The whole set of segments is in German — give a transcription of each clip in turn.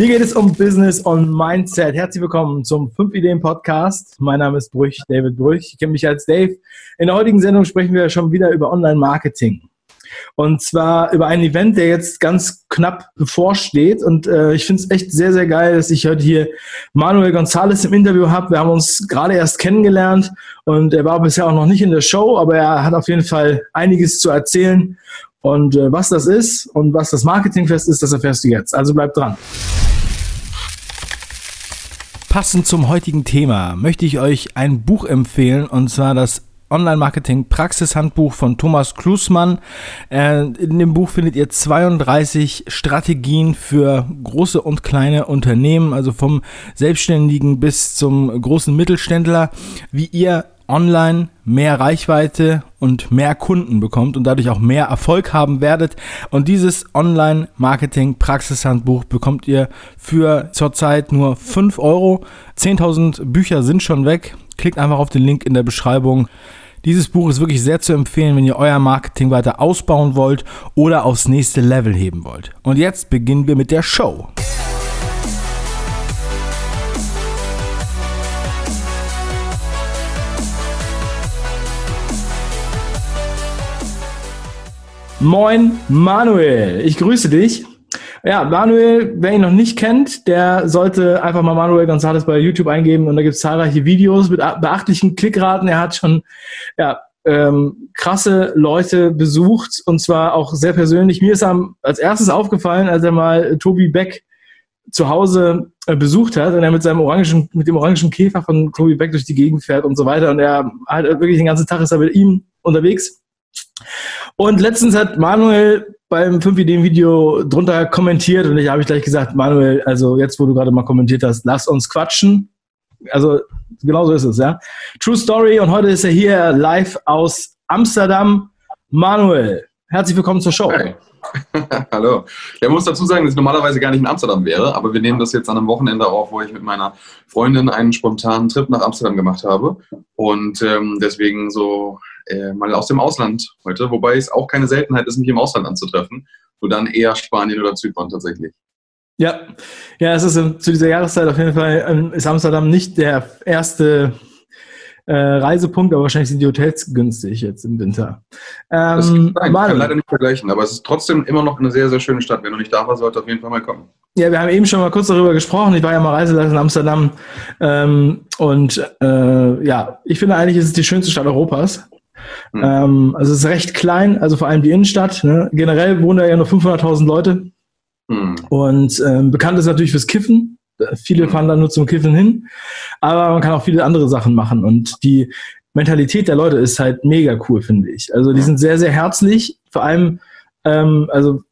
Hier geht es um Business und Mindset. Herzlich willkommen zum 5 Ideen Podcast. Mein Name ist Brüch, David Brüch. Ich kenne mich als Dave. In der heutigen Sendung sprechen wir schon wieder über Online-Marketing. Und zwar über ein Event, der jetzt ganz knapp bevorsteht. Und äh, ich finde es echt sehr, sehr geil, dass ich heute hier Manuel González im Interview habe. Wir haben uns gerade erst kennengelernt und er war bisher auch noch nicht in der Show, aber er hat auf jeden Fall einiges zu erzählen. Und äh, was das ist und was das Marketingfest ist, das erfährst du jetzt. Also bleib dran. Passend zum heutigen Thema möchte ich euch ein Buch empfehlen und zwar das Online-Marketing-Praxishandbuch von Thomas Klusmann. Äh, in dem Buch findet ihr 32 Strategien für große und kleine Unternehmen, also vom Selbstständigen bis zum großen Mittelständler, wie ihr online mehr Reichweite und mehr Kunden bekommt und dadurch auch mehr Erfolg haben werdet. Und dieses Online-Marketing-Praxishandbuch bekommt ihr für zurzeit nur 5 Euro. 10.000 Bücher sind schon weg. Klickt einfach auf den Link in der Beschreibung. Dieses Buch ist wirklich sehr zu empfehlen, wenn ihr euer Marketing weiter ausbauen wollt oder aufs nächste Level heben wollt. Und jetzt beginnen wir mit der Show. Moin Manuel, ich grüße dich. Ja, Manuel, wer ihn noch nicht kennt, der sollte einfach mal Manuel González bei YouTube eingeben und da gibt es zahlreiche Videos mit beachtlichen Klickraten. Er hat schon ja, ähm, krasse Leute besucht und zwar auch sehr persönlich. Mir ist am, als erstes aufgefallen, als er mal Tobi Beck zu Hause äh, besucht hat und er mit seinem orangen, mit dem orangen Käfer von Tobi Beck durch die Gegend fährt und so weiter und er halt wirklich den ganzen Tag ist er mit ihm unterwegs und letztens hat Manuel beim 5 Ideen Video drunter kommentiert und ich habe ich gleich gesagt, Manuel, also jetzt, wo du gerade mal kommentiert hast, lass uns quatschen. Also genau so ist es, ja. True Story und heute ist er hier live aus Amsterdam. Manuel, herzlich willkommen zur Show. Hey. Hallo. Ja, muss dazu sagen, dass ich normalerweise gar nicht in Amsterdam wäre, aber wir nehmen das jetzt an einem Wochenende auf, wo ich mit meiner Freundin einen spontanen Trip nach Amsterdam gemacht habe. Und ähm, deswegen so äh, mal aus dem Ausland heute, wobei es auch keine Seltenheit ist, mich im Ausland anzutreffen. Nur dann eher Spanien oder Zypern tatsächlich. Ja, ja, es ist zu dieser Jahreszeit auf jeden Fall ähm, ist Amsterdam nicht der erste äh, Reisepunkt, aber wahrscheinlich sind die Hotels günstig jetzt im Winter. Ähm, das kann, sein, kann leider nicht vergleichen, aber es ist trotzdem immer noch eine sehr, sehr schöne Stadt. Wenn du nicht da warst, sollte auf jeden Fall mal kommen. Ja, wir haben eben schon mal kurz darüber gesprochen. Ich war ja mal Reiseleiter in Amsterdam ähm, und äh, ja, ich finde eigentlich ist es die schönste Stadt Europas. Mhm. Ähm, also es ist recht klein, also vor allem die Innenstadt. Ne? Generell wohnen da ja nur 500.000 Leute. Mhm. Und ähm, bekannt ist natürlich fürs Kiffen. Viele mhm. fahren da nur zum Kiffen hin. Aber man kann auch viele andere Sachen machen. Und die Mentalität der Leute ist halt mega cool, finde ich. Also die sind sehr, sehr herzlich. Vor allem, ähm, also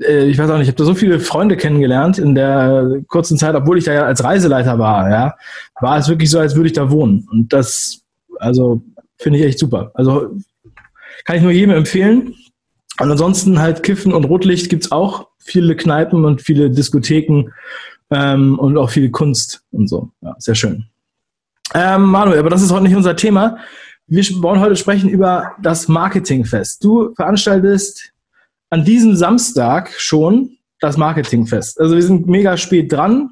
äh, ich weiß auch nicht, ich habe da so viele Freunde kennengelernt in der kurzen Zeit, obwohl ich da ja als Reiseleiter war, ja, war es wirklich so, als würde ich da wohnen. Und das, also Finde ich echt super. Also kann ich nur jedem empfehlen. Und ansonsten halt Kiffen und Rotlicht gibt's auch. Viele Kneipen und viele Diskotheken ähm, und auch viel Kunst und so. Ja, sehr schön. Ähm, Manuel, aber das ist heute nicht unser Thema. Wir wollen heute sprechen über das Marketingfest. Du veranstaltest an diesem Samstag schon das Marketingfest. Also wir sind mega spät dran.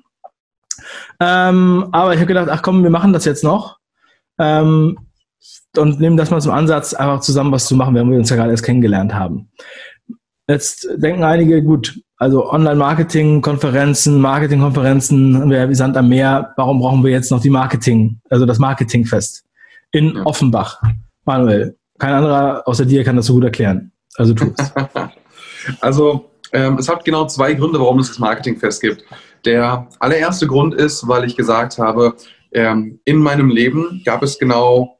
Ähm, aber ich habe gedacht, ach komm, wir machen das jetzt noch. Ähm, und nehmen das mal zum Ansatz, einfach zusammen was zu machen, wenn wir uns ja gerade erst kennengelernt haben. Jetzt denken einige, gut, also Online-Marketing, Konferenzen, Marketing-Konferenzen, wir Sand am Meer, warum brauchen wir jetzt noch die Marketing, also das Marketingfest in. Offenbach? Manuel, kein anderer außer dir kann das so gut erklären. Also tu es. also ähm, es hat genau zwei Gründe, warum es das Marketingfest gibt. Der allererste Grund ist, weil ich gesagt habe, ähm, in meinem Leben gab es genau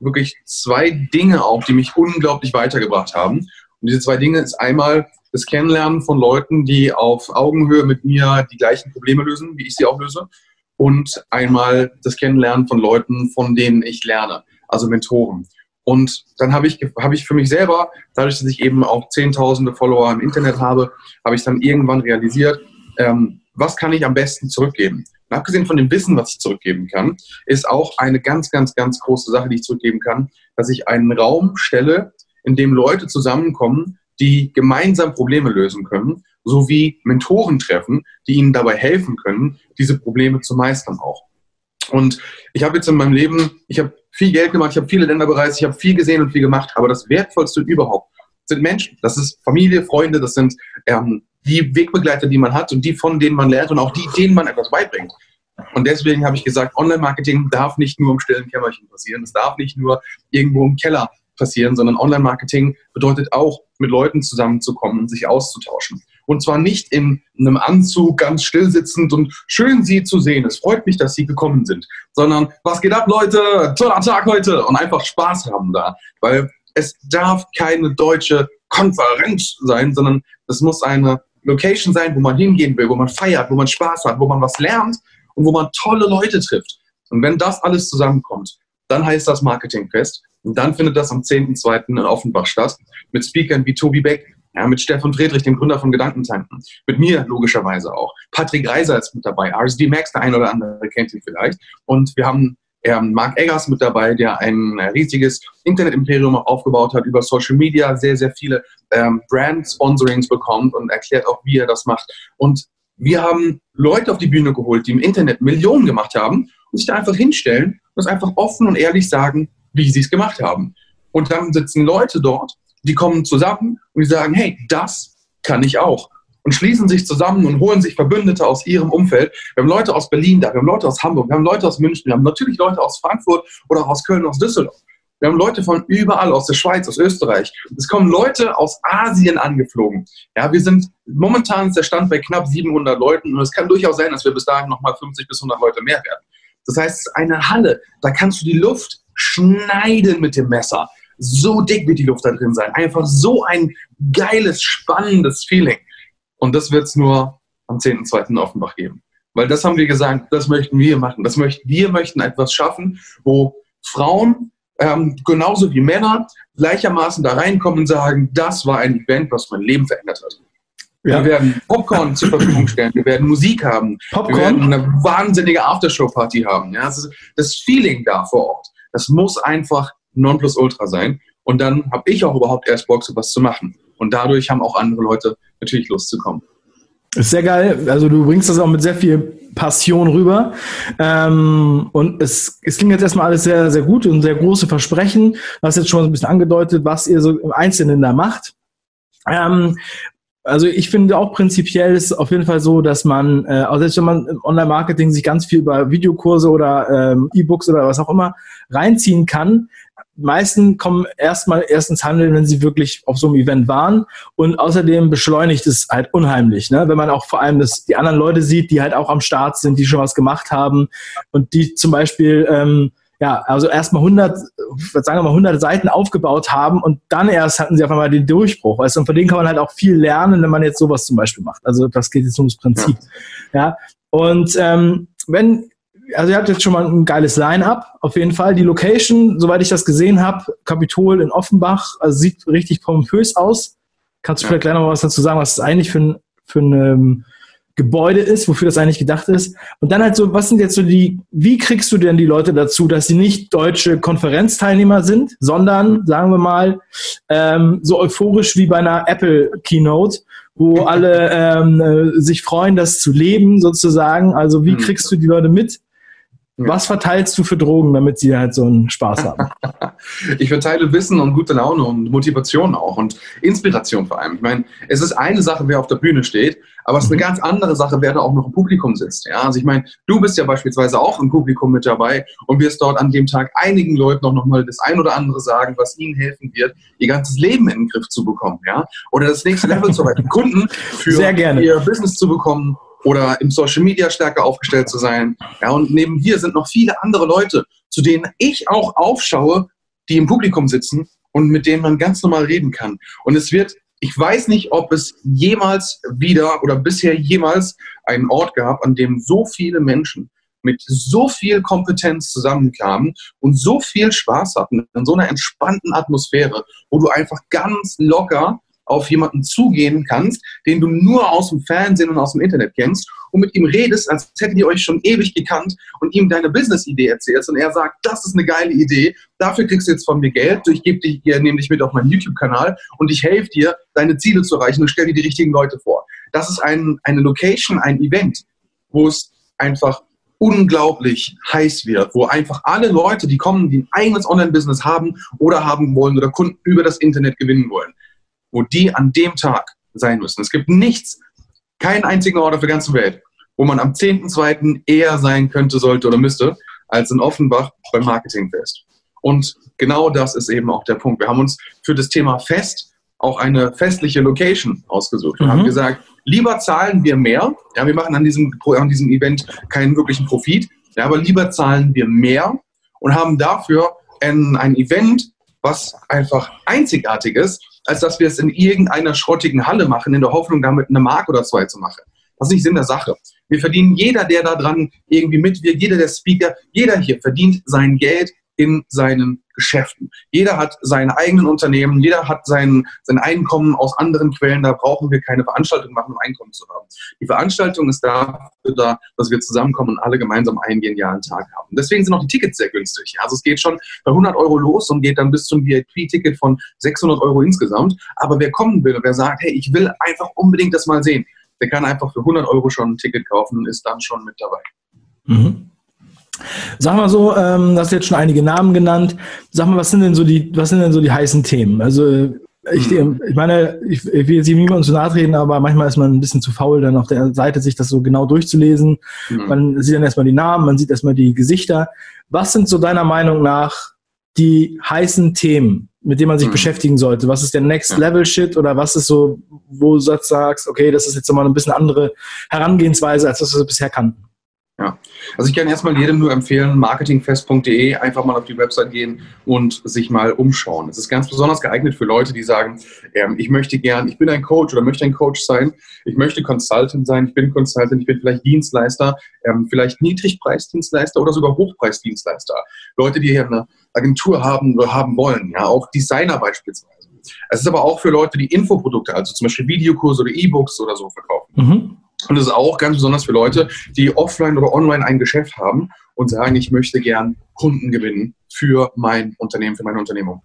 wirklich zwei Dinge auch, die mich unglaublich weitergebracht haben. Und diese zwei Dinge ist einmal das Kennenlernen von Leuten, die auf Augenhöhe mit mir die gleichen Probleme lösen, wie ich sie auch löse. Und einmal das Kennenlernen von Leuten, von denen ich lerne, also Mentoren. Und dann habe ich, habe ich für mich selber, dadurch, dass ich eben auch zehntausende Follower im Internet habe, habe ich dann irgendwann realisiert, ähm, was kann ich am besten zurückgeben? Und abgesehen von dem Wissen, was ich zurückgeben kann, ist auch eine ganz, ganz, ganz große Sache, die ich zurückgeben kann, dass ich einen Raum stelle, in dem Leute zusammenkommen, die gemeinsam Probleme lösen können, sowie Mentoren treffen, die ihnen dabei helfen können, diese Probleme zu meistern auch. Und ich habe jetzt in meinem Leben, ich habe viel Geld gemacht, ich habe viele Länder bereist, ich habe viel gesehen und viel gemacht, aber das Wertvollste überhaupt sind Menschen. Das ist Familie, Freunde, das sind ähm, die Wegbegleiter, die man hat und die, von denen man lernt und auch die, denen man etwas beibringt. Und deswegen habe ich gesagt, Online-Marketing darf nicht nur im stillen Kämmerchen passieren. Es darf nicht nur irgendwo im Keller passieren, sondern Online-Marketing bedeutet auch, mit Leuten zusammenzukommen und sich auszutauschen. Und zwar nicht in einem Anzug ganz still sitzend und schön Sie zu sehen. Es freut mich, dass Sie gekommen sind. Sondern was geht ab, Leute? Toller Tag heute. Und einfach Spaß haben da. Weil es darf keine deutsche Konferenz sein, sondern es muss eine Location sein, wo man hingehen will, wo man feiert, wo man Spaß hat, wo man was lernt und wo man tolle Leute trifft. Und wenn das alles zusammenkommt, dann heißt das Marketingfest. Und dann findet das am 10.2. in Offenbach statt. Mit Speakern wie Tobi Beck, ja, mit Stefan Friedrich, dem Gründer von Gedankentanken. Mit mir logischerweise auch. Patrick Reiser ist mit dabei. RSD Max, der ein oder andere kennt ihn vielleicht. Und wir haben ähm, Mark Eggers mit dabei, der ein riesiges Internet-Imperium aufgebaut hat, über Social Media sehr, sehr viele ähm, Brand-Sponsorings bekommt und erklärt auch, wie er das macht. Und wir haben Leute auf die Bühne geholt, die im Internet Millionen gemacht haben und sich da einfach hinstellen und das einfach offen und ehrlich sagen, wie sie es gemacht haben. Und dann sitzen Leute dort, die kommen zusammen und die sagen, hey, das kann ich auch. Und schließen sich zusammen und holen sich Verbündete aus ihrem Umfeld. Wir haben Leute aus Berlin da, wir haben Leute aus Hamburg, wir haben Leute aus München, wir haben natürlich Leute aus Frankfurt oder aus Köln, aus Düsseldorf. Wir haben Leute von überall, aus der Schweiz, aus Österreich. Es kommen Leute aus Asien angeflogen. Ja, wir sind, momentan ist der Stand bei knapp 700 Leuten und es kann durchaus sein, dass wir bis dahin nochmal 50 bis 100 Leute mehr werden. Das heißt, es ist eine Halle, da kannst du die Luft schneiden mit dem Messer. So dick wird die Luft da drin sein. Einfach so ein geiles, spannendes Feeling. Und das wird es nur am 10.2. in Offenbach geben. Weil das haben wir gesagt, das möchten wir machen. Das möchten, wir möchten etwas schaffen, wo Frauen ähm, genauso wie Männer gleichermaßen da reinkommen und sagen, das war ein Event, was mein Leben verändert hat. Ja. Wir werden Popcorn zur Verfügung stellen, wir werden Musik haben, Popcorn? wir werden eine wahnsinnige Aftershow-Party haben. Ja? Das, das Feeling da vor Ort, das muss einfach Nonplusultra sein. Und dann habe ich auch überhaupt erst Bock, sowas zu machen. Und dadurch haben auch andere Leute natürlich Lust zu kommen. Ist sehr geil. Also du bringst das auch mit sehr viel Passion rüber. Ähm, und es, es klingt jetzt erstmal alles sehr, sehr gut und sehr große Versprechen. Du hast jetzt schon ein bisschen angedeutet, was ihr so im Einzelnen da macht. Ähm, also ich finde auch prinzipiell ist es auf jeden Fall so, dass man, äh, auch selbst wenn man im Online-Marketing sich ganz viel über Videokurse oder ähm, E-Books oder was auch immer reinziehen kann, meisten kommen erstmal erst ins Handeln, wenn sie wirklich auf so einem Event waren. Und außerdem beschleunigt es halt unheimlich, ne? wenn man auch vor allem das, die anderen Leute sieht, die halt auch am Start sind, die schon was gemacht haben und die zum Beispiel, ähm, ja, also erstmal 100, sagen wir mal 100 Seiten aufgebaut haben und dann erst hatten sie auf einmal den Durchbruch. Weißt? Und von denen kann man halt auch viel lernen, wenn man jetzt sowas zum Beispiel macht. Also das geht jetzt ums Prinzip. Ja. ja? Und ähm, wenn also ihr habt jetzt schon mal ein geiles Line-up, auf jeden Fall. Die Location, soweit ich das gesehen habe, Kapitol in Offenbach, also sieht richtig pompös aus. Kannst du ja. vielleicht gleich noch was dazu sagen, was es eigentlich für ein, für ein ähm, Gebäude ist, wofür das eigentlich gedacht ist? Und dann halt so, was sind jetzt so die, wie kriegst du denn die Leute dazu, dass sie nicht deutsche Konferenzteilnehmer sind, sondern, sagen wir mal, ähm, so euphorisch wie bei einer Apple-Keynote, wo alle ähm, äh, sich freuen, das zu leben sozusagen. Also wie mhm. kriegst du die Leute mit, was verteilst du für Drogen, damit sie halt so einen Spaß haben? ich verteile Wissen und gute Laune und Motivation auch und Inspiration vor allem. Ich meine, es ist eine Sache, wer auf der Bühne steht, aber es ist eine mhm. ganz andere Sache, wer da auch noch im Publikum sitzt. Ja, also ich meine, du bist ja beispielsweise auch im Publikum mit dabei und wirst dort an dem Tag einigen Leuten auch nochmal das ein oder andere sagen, was ihnen helfen wird, ihr ganzes Leben in den Griff zu bekommen. Ja, oder das nächste Level zu erreichen, Kunden für ihr Business zu bekommen oder im Social Media stärker aufgestellt zu sein. Ja, und neben dir sind noch viele andere Leute, zu denen ich auch aufschaue, die im Publikum sitzen und mit denen man ganz normal reden kann. Und es wird, ich weiß nicht, ob es jemals wieder oder bisher jemals einen Ort gab, an dem so viele Menschen mit so viel Kompetenz zusammenkamen und so viel Spaß hatten in so einer entspannten Atmosphäre, wo du einfach ganz locker auf jemanden zugehen kannst, den du nur aus dem Fernsehen und aus dem Internet kennst und mit ihm redest, als hättet ihr euch schon ewig gekannt und ihm deine Business-Idee erzählst und er sagt, das ist eine geile Idee, dafür kriegst du jetzt von mir Geld, ich gebe dich, nehme dich mit auf meinen YouTube-Kanal und ich helfe dir, deine Ziele zu erreichen und stelle dir die richtigen Leute vor. Das ist ein, eine Location, ein Event, wo es einfach unglaublich heiß wird, wo einfach alle Leute, die kommen, die ein eigenes Online-Business haben oder haben wollen oder Kunden über das Internet gewinnen wollen, wo die an dem Tag sein müssen. Es gibt nichts, keinen einzigen Ort auf der ganzen Welt, wo man am 10.2. eher sein könnte, sollte oder müsste, als in Offenbach beim Marketingfest. Und genau das ist eben auch der Punkt. Wir haben uns für das Thema Fest auch eine festliche Location ausgesucht und mhm. haben gesagt, lieber zahlen wir mehr, ja, wir machen an diesem, an diesem Event keinen wirklichen Profit, ja, aber lieber zahlen wir mehr und haben dafür ein, ein Event, was einfach einzigartig ist, als dass wir es in irgendeiner schrottigen Halle machen, in der Hoffnung, damit eine Mark oder zwei zu machen. Das ist nicht Sinn der Sache. Wir verdienen jeder, der da dran irgendwie mitwirkt, jeder der Speaker, jeder hier verdient sein Geld in seinen Geschäften. Jeder hat seine eigenen Unternehmen, jeder hat sein, sein Einkommen aus anderen Quellen. Da brauchen wir keine Veranstaltung machen, um Einkommen zu haben. Die Veranstaltung ist dafür da, dass wir zusammenkommen und alle gemeinsam einen genialen Tag haben. Deswegen sind auch die Tickets sehr günstig. Also es geht schon bei 100 Euro los und geht dann bis zum VIP-Ticket von 600 Euro insgesamt. Aber wer kommen will wer sagt, hey, ich will einfach unbedingt das mal sehen, der kann einfach für 100 Euro schon ein Ticket kaufen und ist dann schon mit dabei. Mhm. Sag mal so, ähm, du hast jetzt schon einige Namen genannt. Sag mal, was sind denn so die, was sind denn so die heißen Themen? Also ich, hm. ich meine, ich, ich will jetzt niemandem zu nahe treten, aber manchmal ist man ein bisschen zu faul, dann auf der Seite sich das so genau durchzulesen. Mhm. Man sieht dann erstmal die Namen, man sieht erstmal die Gesichter. Was sind so deiner Meinung nach die heißen Themen, mit denen man sich mhm. beschäftigen sollte? Was ist der Next Level Shit oder was ist so, wo du sagst, okay, das ist jetzt nochmal ein bisschen andere Herangehensweise, als das wir bisher kannten? Ja, also ich kann erstmal jedem nur empfehlen, marketingfest.de einfach mal auf die Website gehen und sich mal umschauen. Es ist ganz besonders geeignet für Leute, die sagen, ähm, ich möchte gern, ich bin ein Coach oder möchte ein Coach sein, ich möchte Consultant sein, ich bin Consultant, ich bin vielleicht Dienstleister, ähm, vielleicht Niedrigpreisdienstleister oder sogar Hochpreisdienstleister. Leute, die hier eine Agentur haben haben wollen, ja, auch Designer beispielsweise. Es ist aber auch für Leute, die Infoprodukte, also zum Beispiel Videokurse oder E-Books oder so verkaufen. Mhm. Und es ist auch ganz besonders für Leute, die offline oder online ein Geschäft haben und sagen, ich möchte gern Kunden gewinnen für mein Unternehmen, für meine Unternehmung.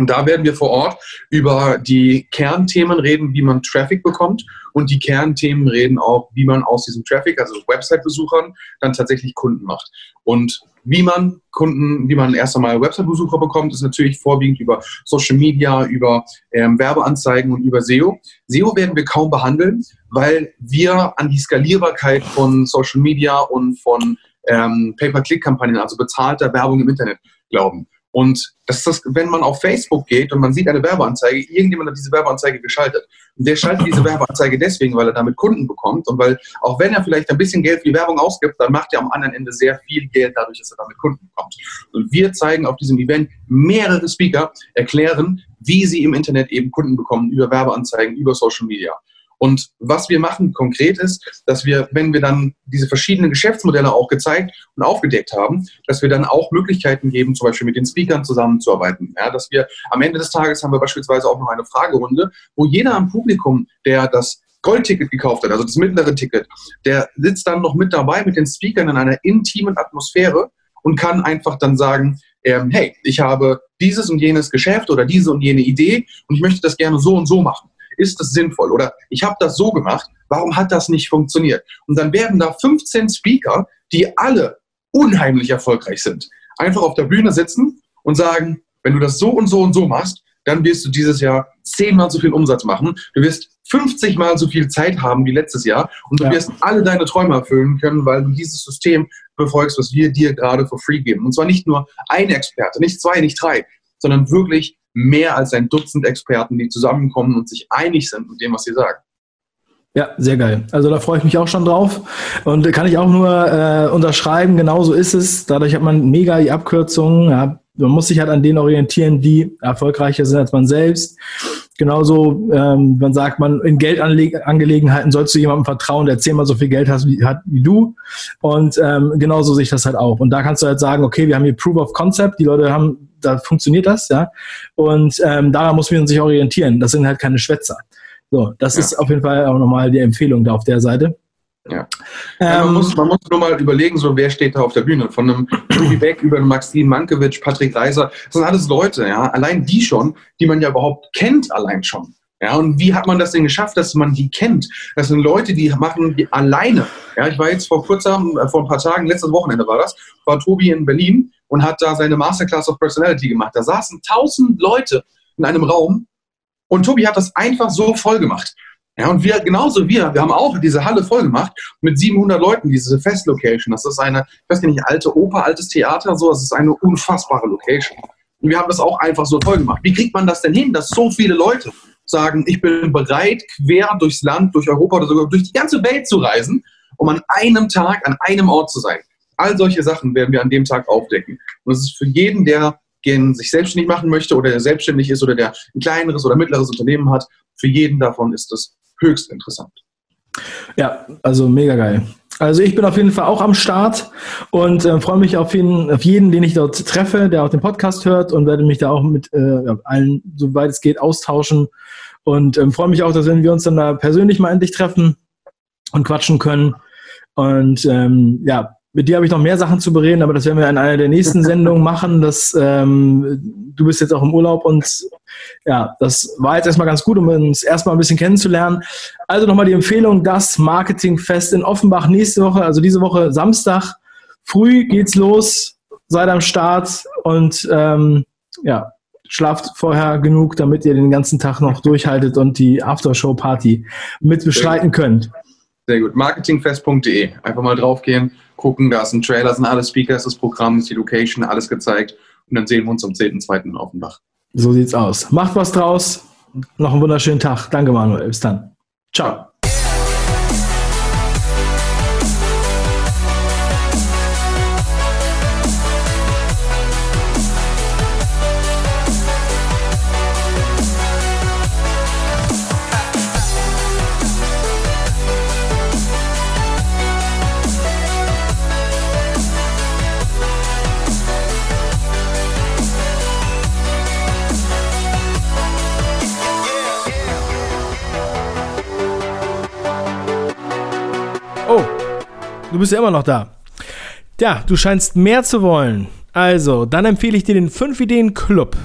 Und da werden wir vor Ort über die Kernthemen reden, wie man Traffic bekommt. Und die Kernthemen reden auch, wie man aus diesem Traffic, also Website-Besuchern, dann tatsächlich Kunden macht. Und wie man Kunden, wie man erst einmal Website-Besucher bekommt, ist natürlich vorwiegend über Social Media, über ähm, Werbeanzeigen und über SEO. SEO werden wir kaum behandeln, weil wir an die Skalierbarkeit von Social Media und von ähm, Pay-per-Click-Kampagnen, also bezahlter Werbung im Internet, glauben. Und das ist das, wenn man auf Facebook geht und man sieht eine Werbeanzeige, irgendjemand hat diese Werbeanzeige geschaltet. Und der schaltet diese Werbeanzeige deswegen, weil er damit Kunden bekommt und weil, auch wenn er vielleicht ein bisschen Geld für die Werbung ausgibt, dann macht er am anderen Ende sehr viel Geld dadurch, dass er damit Kunden bekommt. Und wir zeigen auf diesem Event mehrere Speaker, erklären, wie sie im Internet eben Kunden bekommen über Werbeanzeigen, über Social Media. Und was wir machen konkret ist, dass wir, wenn wir dann diese verschiedenen Geschäftsmodelle auch gezeigt und aufgedeckt haben, dass wir dann auch Möglichkeiten geben, zum Beispiel mit den Speakern zusammenzuarbeiten. Ja, dass wir am Ende des Tages haben wir beispielsweise auch noch eine Fragerunde, wo jeder am Publikum, der das Goldticket gekauft hat, also das mittlere Ticket, der sitzt dann noch mit dabei mit den Speakern in einer intimen Atmosphäre und kann einfach dann sagen, ähm, hey, ich habe dieses und jenes Geschäft oder diese und jene Idee und ich möchte das gerne so und so machen ist das sinnvoll? Oder ich habe das so gemacht, warum hat das nicht funktioniert? Und dann werden da 15 Speaker, die alle unheimlich erfolgreich sind, einfach auf der Bühne sitzen und sagen, wenn du das so und so und so machst, dann wirst du dieses Jahr zehnmal so viel Umsatz machen. Du wirst 50 mal so viel Zeit haben wie letztes Jahr und du ja. wirst alle deine Träume erfüllen können, weil du dieses System befolgst, was wir dir gerade for free geben. Und zwar nicht nur ein Experte, nicht zwei, nicht drei, sondern wirklich mehr als ein Dutzend Experten, die zusammenkommen und sich einig sind mit dem, was sie sagen. Ja, sehr geil. Also da freue ich mich auch schon drauf und kann ich auch nur äh, unterschreiben, genau so ist es. Dadurch hat man mega die Abkürzungen. Ja. Man muss sich halt an denen orientieren, die erfolgreicher sind als man selbst. Genauso, ähm, man sagt, man in Geldangelegenheiten sollst du jemandem vertrauen, der zehnmal so viel Geld hat wie, hat wie du. Und ähm, genauso sehe ich das halt auch. Und da kannst du halt sagen, okay, wir haben hier Proof of Concept. Die Leute haben da funktioniert das, ja. Und ähm, daran muss man sich orientieren. Das sind halt keine Schwätzer. So, das ja. ist auf jeden Fall auch nochmal die Empfehlung da auf der Seite. Ja. Ähm, man, muss, man muss nur mal überlegen, so wer steht da auf der Bühne. Von einem Tobi Beck über einen Maxim Mankiewicz, Patrick Reiser. Das sind alles Leute, ja. Allein die schon, die man ja überhaupt kennt, allein schon. Ja, und wie hat man das denn geschafft, dass man die kennt? Das sind Leute, die machen die alleine. Ja, ich war jetzt vor kurzem, äh, vor ein paar Tagen, letztes Wochenende war das, war Tobi in Berlin und hat da seine Masterclass of Personality gemacht. Da saßen tausend Leute in einem Raum und Tobi hat das einfach so voll gemacht. Ja, und wir, genauso wir, wir haben auch diese Halle voll gemacht mit 700 Leuten, diese Festlocation. Das ist eine, ich weiß nicht, alte Oper, altes Theater, so, das ist eine unfassbare Location. Und wir haben das auch einfach so voll gemacht. Wie kriegt man das denn hin, dass so viele Leute sagen, ich bin bereit, quer durchs Land, durch Europa oder sogar durch die ganze Welt zu reisen, um an einem Tag, an einem Ort zu sein? All solche Sachen werden wir an dem Tag aufdecken. Und es ist für jeden, der gehen, sich selbstständig machen möchte oder der selbstständig ist oder der ein kleineres oder mittleres Unternehmen hat, für jeden davon ist es höchst interessant. Ja, also mega geil. Also ich bin auf jeden Fall auch am Start und äh, freue mich auf jeden, auf jeden, den ich dort treffe, der auch den Podcast hört und werde mich da auch mit äh, allen, soweit es geht, austauschen. Und ähm, freue mich auch, dass wenn wir uns dann da persönlich mal endlich treffen und quatschen können. Und ähm, ja, mit dir habe ich noch mehr Sachen zu bereden, aber das werden wir in einer der nächsten Sendungen machen. Das, ähm, du bist jetzt auch im Urlaub und ja, das war jetzt erstmal ganz gut, um uns erstmal ein bisschen kennenzulernen. Also nochmal die Empfehlung, das Marketingfest in Offenbach nächste Woche, also diese Woche Samstag, früh geht's los, seid am Start und ähm, ja, schlaft vorher genug, damit ihr den ganzen Tag noch durchhaltet und die Aftershow-Party mit bestreiten könnt. Sehr gut. Marketingfest.de. Einfach mal draufgehen, gucken, da ist ein Trailer, sind alle Speaker, ist das Programm, ist die Location, alles gezeigt. Und dann sehen wir uns am 10.2. in Offenbach. So sieht's aus. Macht was draus. Noch einen wunderschönen Tag. Danke, Manuel. Bis dann. Ciao. Bist ja immer noch da. Ja, du scheinst mehr zu wollen. Also, dann empfehle ich dir den 5 Ideen Club.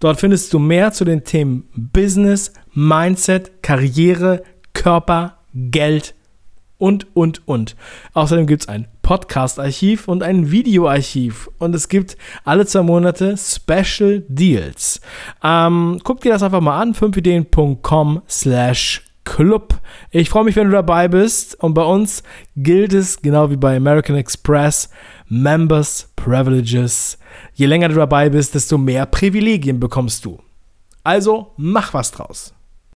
Dort findest du mehr zu den Themen Business, Mindset, Karriere, Körper, Geld und, und, und. Außerdem gibt es ein Podcast-Archiv und ein Videoarchiv. Und es gibt alle zwei Monate Special Deals. Ähm, guck dir das einfach mal an, 5ideen.com slash Club. Ich freue mich, wenn du dabei bist. Und bei uns gilt es, genau wie bei American Express, Members Privileges. Je länger du dabei bist, desto mehr Privilegien bekommst du. Also mach was draus.